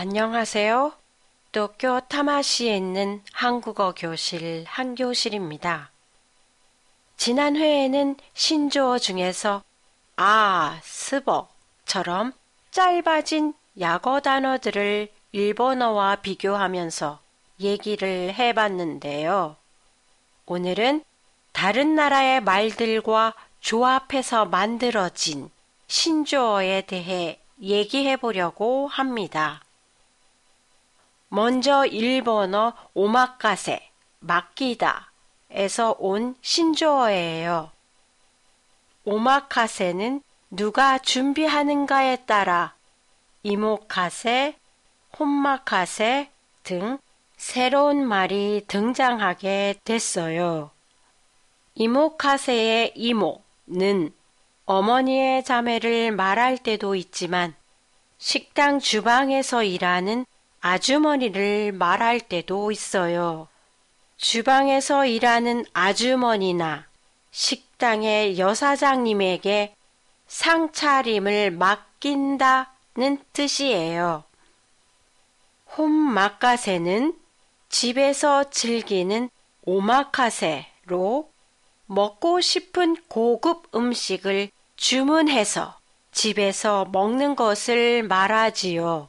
안녕하세요. 도쿄 타마시에 있는 한국어 교실 한 교실입니다. 지난 회에는 신조어 중에서 아, 스버처럼 짧아진 약어 단어들을 일본어와 비교하면서 얘기를 해봤는데요. 오늘은 다른 나라의 말들과 조합해서 만들어진 신조어에 대해 얘기해 보려고 합니다. 먼저 일본어 오마카세, 맡기다 에서 온 신조어예요. 오마카세는 누가 준비하는가에 따라 이모카세, 홈마카세 등 새로운 말이 등장하게 됐어요. 이모카세의 이모는 어머니의 자매를 말할 때도 있지만 식당 주방에서 일하는 아주머니를 말할 때도 있어요. 주방에서 일하는 아주머니나 식당의 여사장님에게 상차림을 맡긴다는 뜻이에요. 홈마카세는 집에서 즐기는 오마카세로 먹고 싶은 고급 음식을 주문해서 집에서 먹는 것을 말하지요.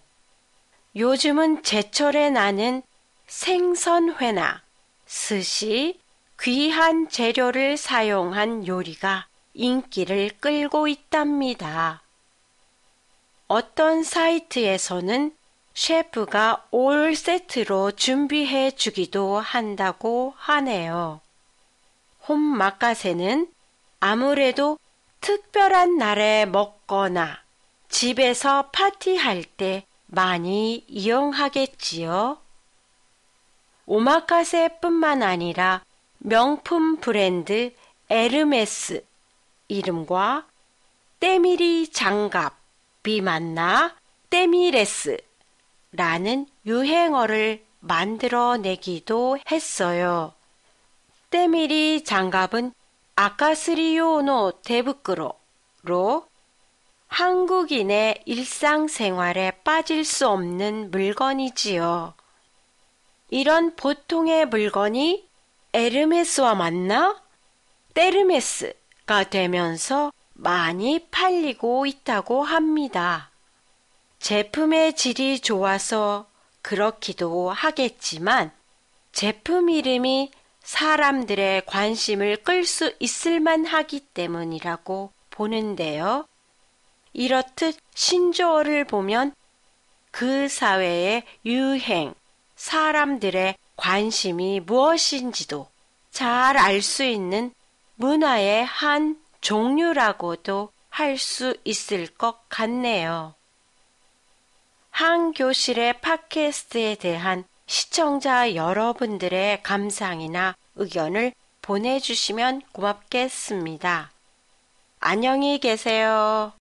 요즘은 제철에 나는 생선회나 스시, 귀한 재료를 사용한 요리가 인기를 끌고 있답니다. 어떤 사이트에서는 셰프가 올 세트로 준비해 주기도 한다고 하네요. 홈마카세는 아무래도 특별한 날에 먹거나 집에서 파티할 때 많이 이용하겠지요. 오마카세뿐만 아니라 명품 브랜드 에르메스 이름과 때밀이 장갑이 만나 때미레스라는 유행어를 만들어내기도 했어요. 때밀이 장갑은 아카스리오노 대부끄로로 한국인의 일상생활에 빠질 수 없는 물건이지요. 이런 보통의 물건이 에르메스와 만나 테르메스가 되면서 많이 팔리고 있다고 합니다. 제품의 질이 좋아서 그렇기도 하겠지만 제품 이름이 사람들의 관심을 끌 수 있을 만하기 때문이라고 보는데요. 이렇듯 신조어를 보면 그 사회의 유행, 사람들의 관심이 무엇인지도 잘 알 수 있는 문화의 한 종류라고도 할 수 있을 것 같네요. 한 교실의 팟캐스트에 대한 시청자 여러분들의 감상이나 의견을 보내주시면 고맙겠습니다. 안녕히 계세요.